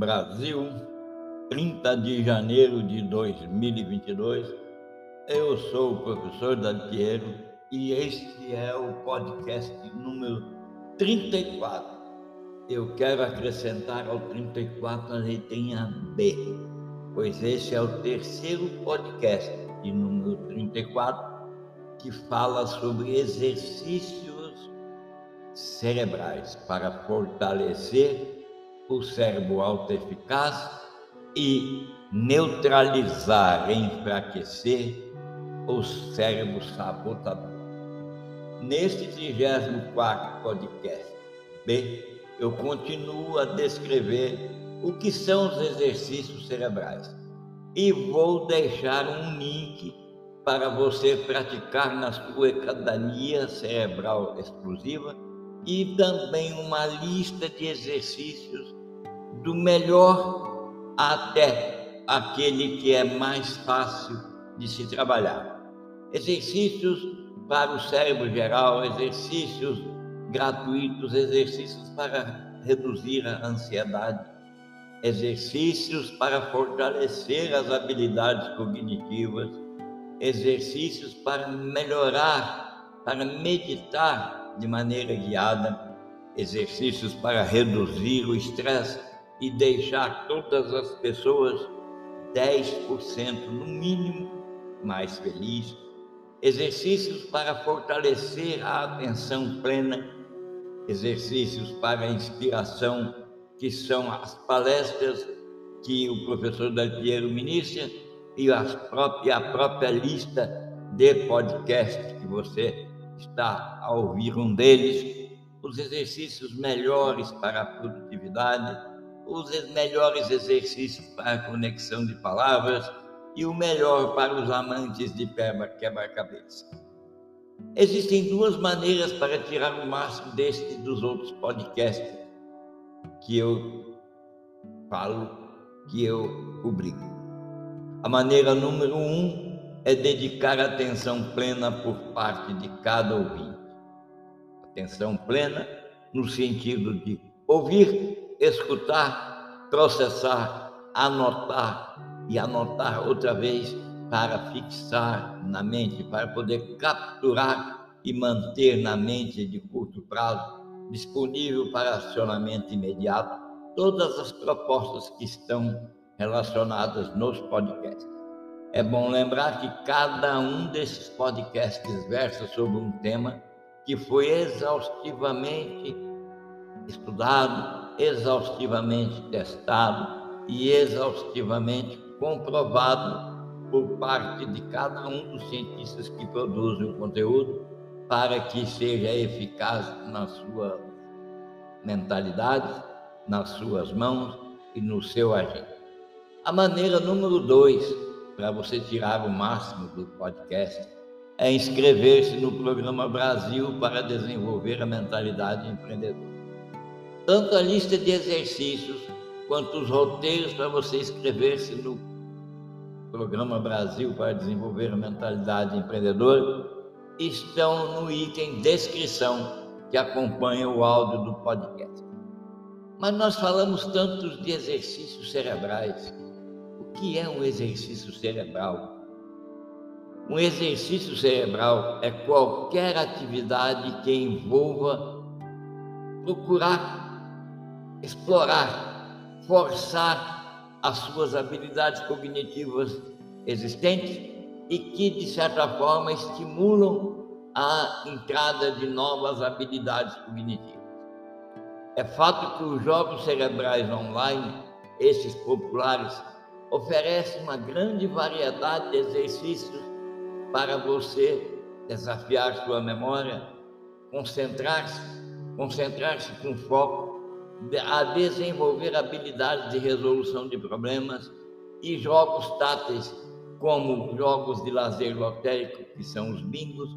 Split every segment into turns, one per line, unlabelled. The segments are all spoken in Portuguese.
Brasil, 30 de janeiro de 2022. Eu sou o professor Dalpiero e este é o podcast número 34. Eu quero acrescentar ao 34 a letrinha B, pois esse é o terceiro podcast de número 34 que fala sobre exercícios cerebrais para fortalecer o cérebro autoeficaz e neutralizar, enfraquecer o cérebro sabotador. Neste 34 podcast B, eu continuo a descrever o que são os exercícios cerebrais e vou deixar um link para você praticar na sua academia cerebral exclusiva e também uma lista de exercícios do melhor até aquele que é mais fácil de se trabalhar. Exercícios para o cérebro geral, exercícios gratuitos, exercícios para reduzir a ansiedade, exercícios para fortalecer as habilidades cognitivas, exercícios para melhorar, para meditar de maneira guiada, exercícios para reduzir o estresse e deixar todas as pessoas 10% no mínimo mais felizes. Exercícios para fortalecer a atenção plena, exercícios para inspiração, que são as palestras que o professor Dalpiero ministra e a própria, a própria lista de podcasts que você está a ouvir um deles, os exercícios melhores para a produtividade, os melhores exercícios para conexão de palavras e o melhor para os amantes de quebra-cabeça. Existem duas maneiras para tirar o máximo deste dos outros podcasts que eu falo, que eu publico. A maneira número um é dedicar atenção plena por parte de cada ouvinte. Atenção plena no sentido de ouvir escutar, processar, anotar e anotar outra vez para fixar na mente, para poder capturar e manter na mente de curto prazo, disponível para acionamento imediato, todas as propostas que estão relacionadas nos podcasts. É bom lembrar que cada um desses podcasts versa sobre um tema que foi exaustivamente estudado, exaustivamente testado e exaustivamente comprovado por parte de cada um dos cientistas que produzem o conteúdo para que seja eficaz na sua mentalidade, nas suas mãos e no seu agir. A maneira número dois para você tirar o máximo do podcast é inscrever-se no programa Brasil para desenvolver a mentalidade empreendedora tanto a lista de exercícios quanto os roteiros para você inscrever-se no Programa Brasil para Desenvolver a Mentalidade Empreendedora estão no item descrição que acompanha o áudio do podcast. Mas nós falamos tantos de exercícios cerebrais. O que é um exercício cerebral? Um exercício cerebral é qualquer atividade que envolva procurar explorar, forçar as suas habilidades cognitivas existentes e que, de certa forma, estimulam a entrada de novas habilidades cognitivas. É fato que os jogos cerebrais online, esses populares, oferecem uma grande variedade de exercícios para você desafiar sua memória, concentrar-se, concentrar-se com foco a desenvolver habilidades de resolução de problemas e jogos táteis, como jogos de lazer lotérico, que são os bingos,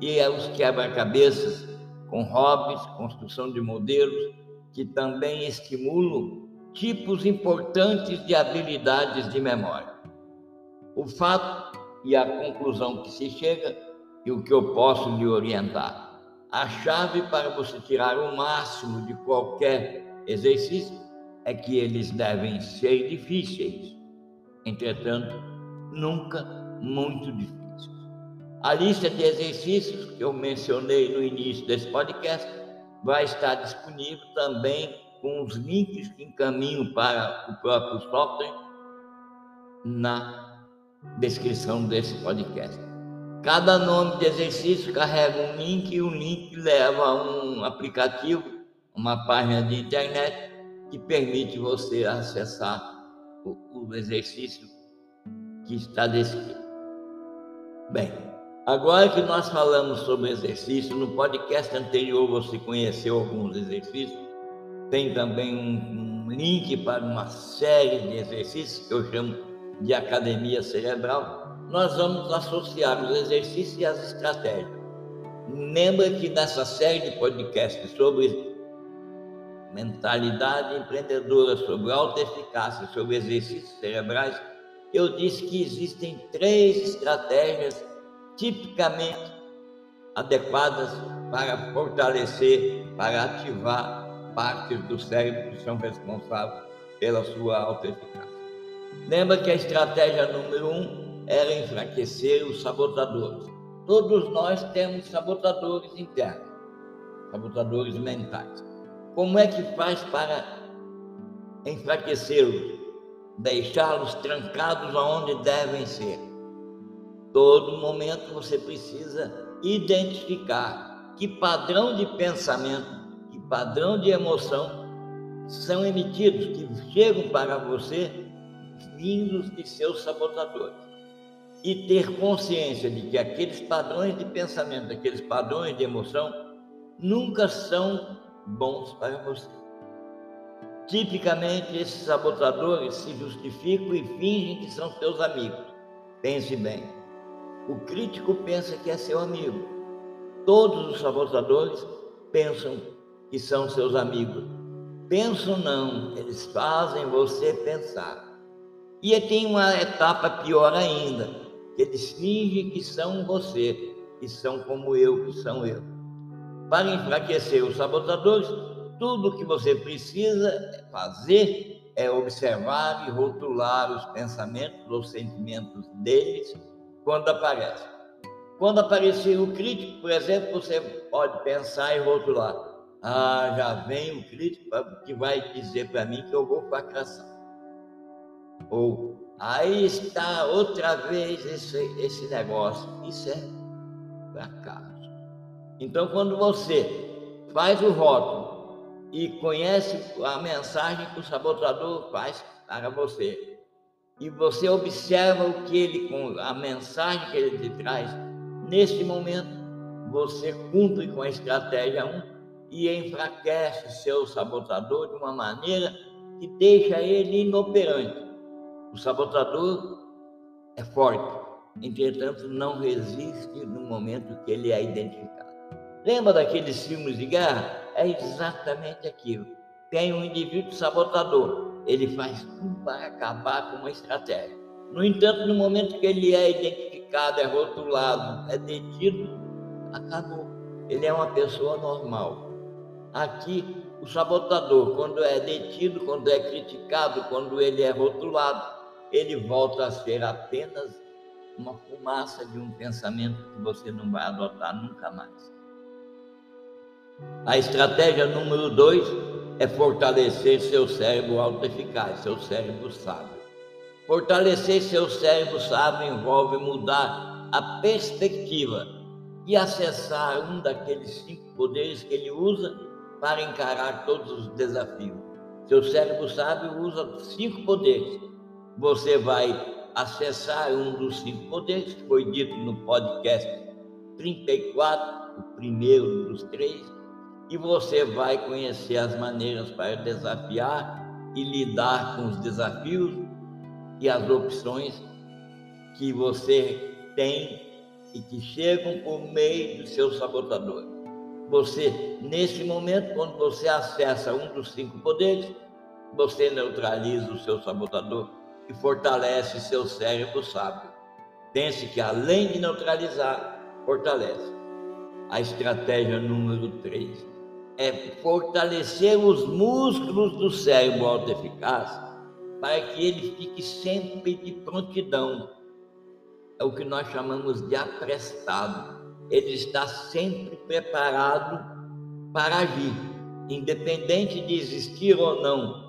e os quebra-cabeças, com hobbies, construção de modelos, que também estimulam tipos importantes de habilidades de memória. O fato e a conclusão que se chega, e o que eu posso lhe orientar. A chave para você tirar o máximo de qualquer exercício é que eles devem ser difíceis, entretanto, nunca muito difíceis. A lista de exercícios que eu mencionei no início desse podcast vai estar disponível também com os links que encaminho para o próprio software na descrição desse podcast. Cada nome de exercício carrega um link e o link leva a um aplicativo, uma página de internet que permite você acessar o, o exercício que está descrito. Bem, agora que nós falamos sobre exercício, no podcast anterior você conheceu alguns exercícios, tem também um, um link para uma série de exercícios que eu chamo de academia cerebral nós vamos associar os exercícios e as estratégias. Lembra que nessa série de podcasts sobre mentalidade empreendedora, sobre alta eficácia, sobre exercícios cerebrais, eu disse que existem três estratégias tipicamente adequadas para fortalecer, para ativar partes do cérebro que são responsáveis pela sua alta eficácia. Lembra que a estratégia número um era enfraquecer os sabotadores. Todos nós temos sabotadores internos, sabotadores mentais. Como é que faz para enfraquecê-los, deixá-los trancados aonde devem ser? Todo momento você precisa identificar que padrão de pensamento, que padrão de emoção são emitidos, que chegam para você vindos de seus sabotadores e ter consciência de que aqueles padrões de pensamento, aqueles padrões de emoção, nunca são bons para você. Tipicamente, esses sabotadores se justificam e fingem que são seus amigos. Pense bem. O crítico pensa que é seu amigo. Todos os sabotadores pensam que são seus amigos. Pensam não, eles fazem você pensar. E tem uma etapa pior ainda eles fingem que são você, que são como eu, que são eu. Para enfraquecer os sabotadores, tudo o que você precisa fazer é observar e rotular os pensamentos ou sentimentos deles quando aparecem. Quando aparecer o crítico, por exemplo, você pode pensar e rotular. Ah, já vem o crítico que vai dizer para mim que eu vou fracassar. Ou Aí está outra vez esse, esse negócio. Isso é fracasso. Então, quando você faz o rótulo e conhece a mensagem que o sabotador faz para você, e você observa o que ele, a mensagem que ele te traz, neste momento, você cumpre com a estratégia 1 e enfraquece seu sabotador de uma maneira que deixa ele inoperante o sabotador é forte, entretanto, não resiste no momento que ele é identificado. Lembra daqueles filmes de guerra? É exatamente aquilo. Tem um indivíduo sabotador, ele faz tudo para acabar com uma estratégia. No entanto, no momento que ele é identificado, é rotulado, é detido, acabou. Ele é uma pessoa normal. Aqui, o sabotador, quando é detido, quando é criticado, quando ele é rotulado, ele volta a ser apenas uma fumaça de um pensamento que você não vai adotar nunca mais. A estratégia número dois é fortalecer seu cérebro autoeficaz, seu cérebro sábio. Fortalecer seu cérebro sábio envolve mudar a perspectiva e acessar um daqueles cinco poderes que ele usa para encarar todos os desafios. Seu cérebro sábio usa cinco poderes você vai acessar um dos cinco poderes que foi dito no podcast 34, o primeiro dos três, e você vai conhecer as maneiras para desafiar e lidar com os desafios e as opções que você tem e que chegam por meio do seu sabotador. Você, nesse momento, quando você acessa um dos cinco poderes, você neutraliza o seu sabotador e fortalece seu cérebro sábio. Pense que além de neutralizar, fortalece. A estratégia número 3 é fortalecer os músculos do cérebro autoeficaz para que ele fique sempre de prontidão. É o que nós chamamos de aprestado. Ele está sempre preparado para agir, independente de existir ou não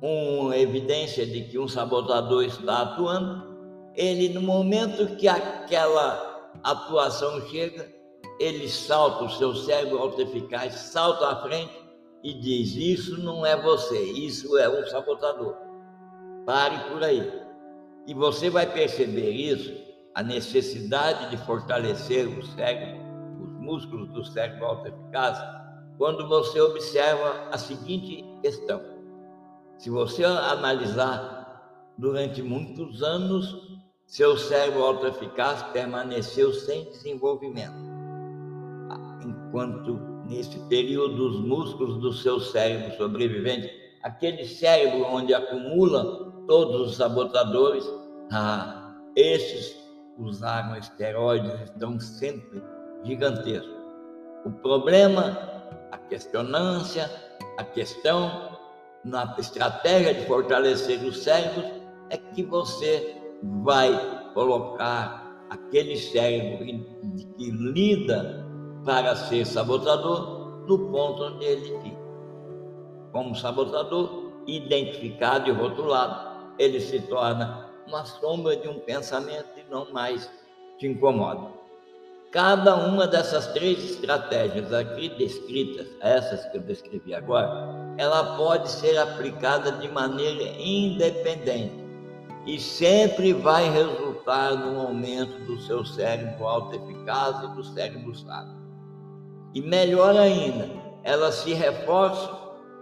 uma evidência de que um sabotador está atuando, ele, no momento que aquela atuação chega, ele salta, o seu cérebro autoeficaz salta à frente e diz: Isso não é você, isso é um sabotador. Pare por aí. E você vai perceber isso, a necessidade de fortalecer o cérebro, os músculos do cérebro autoeficaz, quando você observa a seguinte questão. Se você analisar durante muitos anos, seu cérebro autoeficaz permaneceu sem desenvolvimento enquanto nesse período os músculos do seu cérebro sobrevivente, aquele cérebro onde acumula todos os sabotadores, ah, esses usaram esteroides, estão sempre gigantescos. O problema, a questionância, a questão na estratégia de fortalecer os cérebros é que você vai colocar aquele cérebro que lida para ser sabotador no ponto onde ele fica. Como sabotador, identificado e rotulado, ele se torna uma sombra de um pensamento e não mais te incomoda. Cada uma dessas três estratégias aqui descritas, essas que eu descrevi agora, ela pode ser aplicada de maneira independente e sempre vai resultar no aumento do seu cérebro autoeficaz e do cérebro sábio. E melhor ainda, elas se reforçam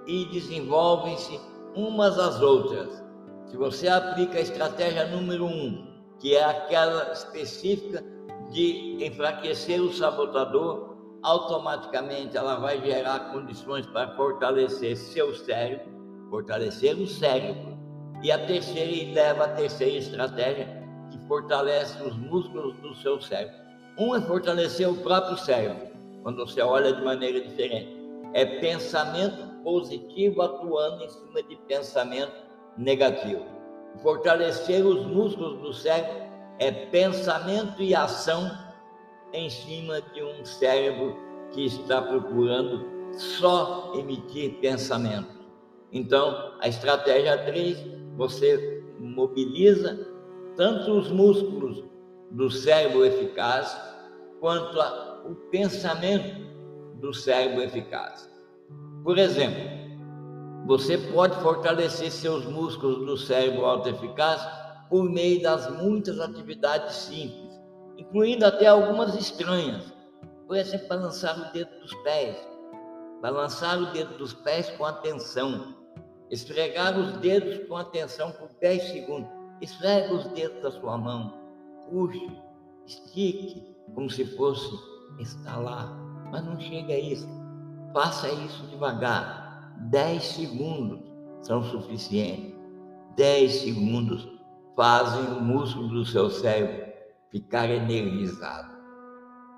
e desenvolvem-se umas às outras. Se você aplica a estratégia número um, que é aquela específica de enfraquecer o sabotador, automaticamente ela vai gerar condições para fortalecer seu cérebro, fortalecer o cérebro. E a terceira e leva a terceira estratégia que fortalece os músculos do seu cérebro. Um é fortalecer o próprio cérebro quando você olha de maneira diferente. É pensamento positivo atuando em cima de pensamento negativo. Fortalecer os músculos do cérebro é pensamento e ação em cima de um cérebro que está procurando só emitir pensamento. Então, a estratégia 3, você mobiliza tanto os músculos do cérebro eficaz quanto a o pensamento do cérebro eficaz. Por exemplo, você pode fortalecer seus músculos do cérebro autoeficaz por meio das muitas atividades simples, incluindo até algumas estranhas. Por exemplo, balançar o dedo dos pés, balançar o dedo dos pés com atenção, esfregar os dedos com atenção por 10 segundos. Esfrega os dedos da sua mão, puxe, estique, como se fosse está lá, mas não chega a isso. Faça isso devagar. Dez segundos são suficientes. Dez segundos fazem o músculo do seu cérebro ficar energizado.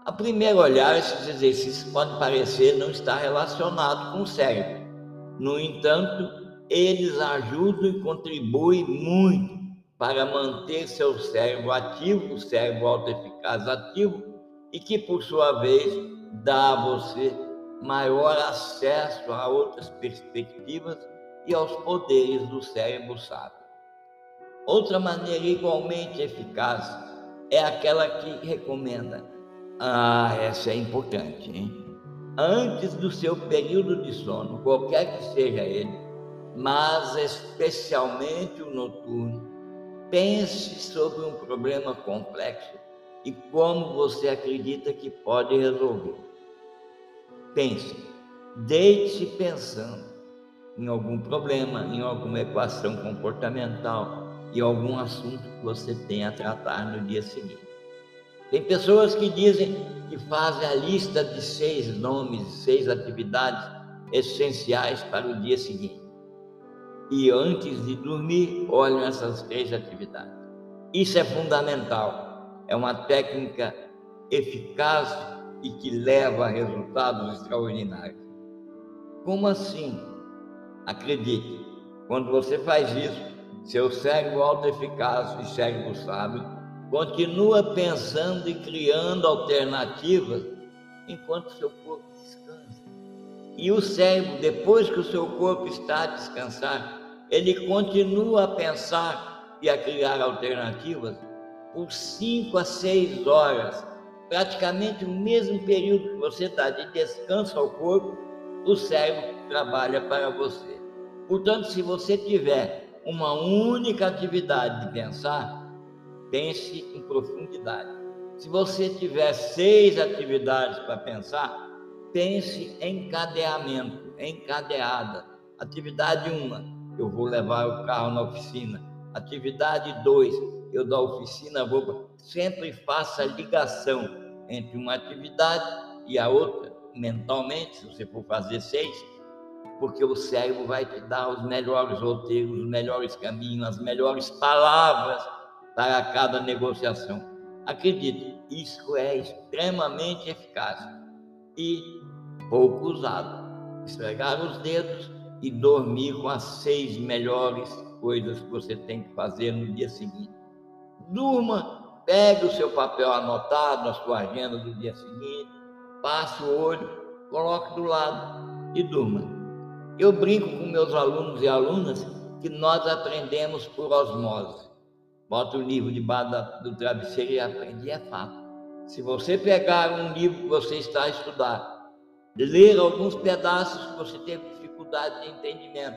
A primeiro olhar, esses exercícios podem parecer não estar relacionados com o cérebro. No entanto, eles ajudam e contribuem muito para manter seu cérebro ativo, o cérebro autoeficaz ativo, e que, por sua vez, dá a você maior acesso a outras perspectivas e aos poderes do cérebro sábio. Outra maneira igualmente eficaz é aquela que recomenda. Ah, essa é importante, hein? Antes do seu período de sono, qualquer que seja ele, mas especialmente o noturno, pense sobre um problema complexo e como você acredita que pode resolver. Pense, deite-se pensando em algum problema, em alguma equação comportamental e algum assunto que você tenha a tratar no dia seguinte. Tem pessoas que dizem que fazem a lista de seis nomes, seis atividades essenciais para o dia seguinte. E antes de dormir, olham essas três atividades. Isso é fundamental é uma técnica eficaz e que leva a resultados extraordinários. Como assim? Acredite, quando você faz isso, seu cérebro autoeficaz e cérebro sábio continua pensando e criando alternativas enquanto seu corpo descansa. E o cérebro, depois que o seu corpo está a descansar, ele continua a pensar e a criar alternativas por cinco a seis horas, praticamente o mesmo período que você dá de descanso ao corpo, o cérebro trabalha para você. Portanto, se você tiver uma única atividade de pensar, pense em profundidade. Se você tiver seis atividades para pensar, pense em encadeamento, encadeada. Atividade uma, eu vou levar o carro na oficina. Atividade dois, eu da oficina vou. Sempre faça ligação entre uma atividade e a outra, mentalmente, se você for fazer seis, porque o cérebro vai te dar os melhores roteiros, os melhores caminhos, as melhores palavras para cada negociação. Acredite, isso é extremamente eficaz e pouco usado. Esfregar os dedos e dormir com as seis melhores coisas que você tem que fazer no dia seguinte. Durma, pegue o seu papel anotado na sua agenda do dia seguinte, passe o olho, coloque do lado e durma. Eu brinco com meus alunos e alunas que nós aprendemos por osmose. Bota o livro debaixo do travesseiro e aprende, é fato. Se você pegar um livro que você está a estudar, ler alguns pedaços que você teve dificuldade de entendimento,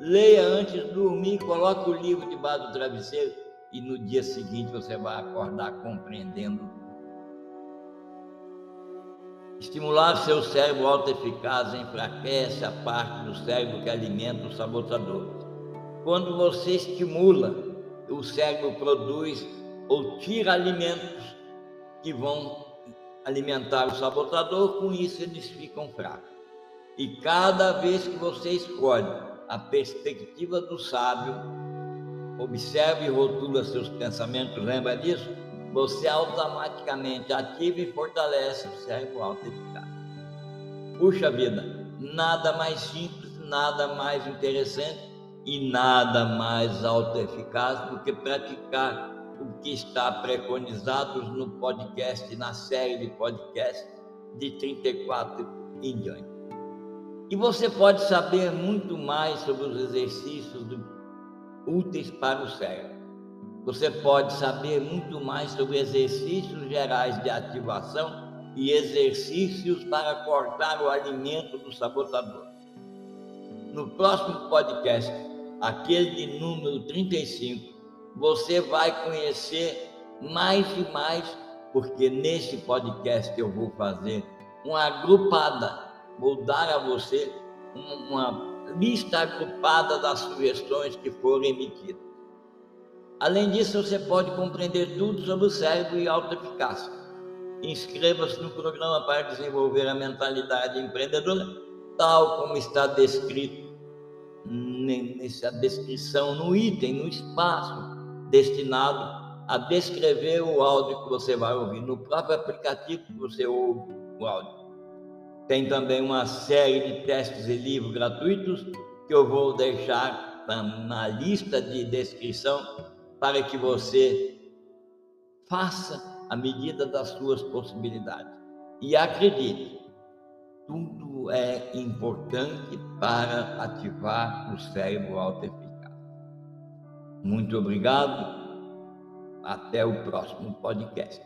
leia antes de dormir, coloque o livro debaixo do travesseiro e no dia seguinte você vai acordar compreendendo Estimular seu cérebro autoeficaz enfraquece a parte do cérebro que alimenta o sabotador. Quando você estimula, o cérebro produz ou tira alimentos que vão alimentar o sabotador, com isso eles ficam fracos. E cada vez que você escolhe a perspectiva do sábio, observe e rotula seus pensamentos, lembra disso? você automaticamente ativa e fortalece o cérebro autoeficaz. Puxa vida, nada mais simples, nada mais interessante e nada mais autoeficaz do que praticar o que está preconizado no podcast, na série de podcast de 34 em diante. E você pode saber muito mais sobre os exercícios do, úteis para o cérebro você pode saber muito mais sobre exercícios gerais de ativação e exercícios para cortar o alimento do sabotador. No próximo podcast, aquele de número 35, você vai conhecer mais e mais, porque nesse podcast eu vou fazer uma agrupada, vou dar a você uma lista agrupada das sugestões que foram emitidas. Além disso, você pode compreender tudo sobre o cérebro e autoeficácia. Inscreva-se no programa para desenvolver a mentalidade empreendedora, tal como está descrito nessa descrição no item, no espaço destinado a descrever o áudio que você vai ouvir, no próprio aplicativo que você ouve o áudio. Tem também uma série de testes e livros gratuitos que eu vou deixar na lista de descrição para que você faça a medida das suas possibilidades. E acredite, tudo é importante para ativar o cérebro autoeficaz. Muito obrigado. Até o próximo podcast.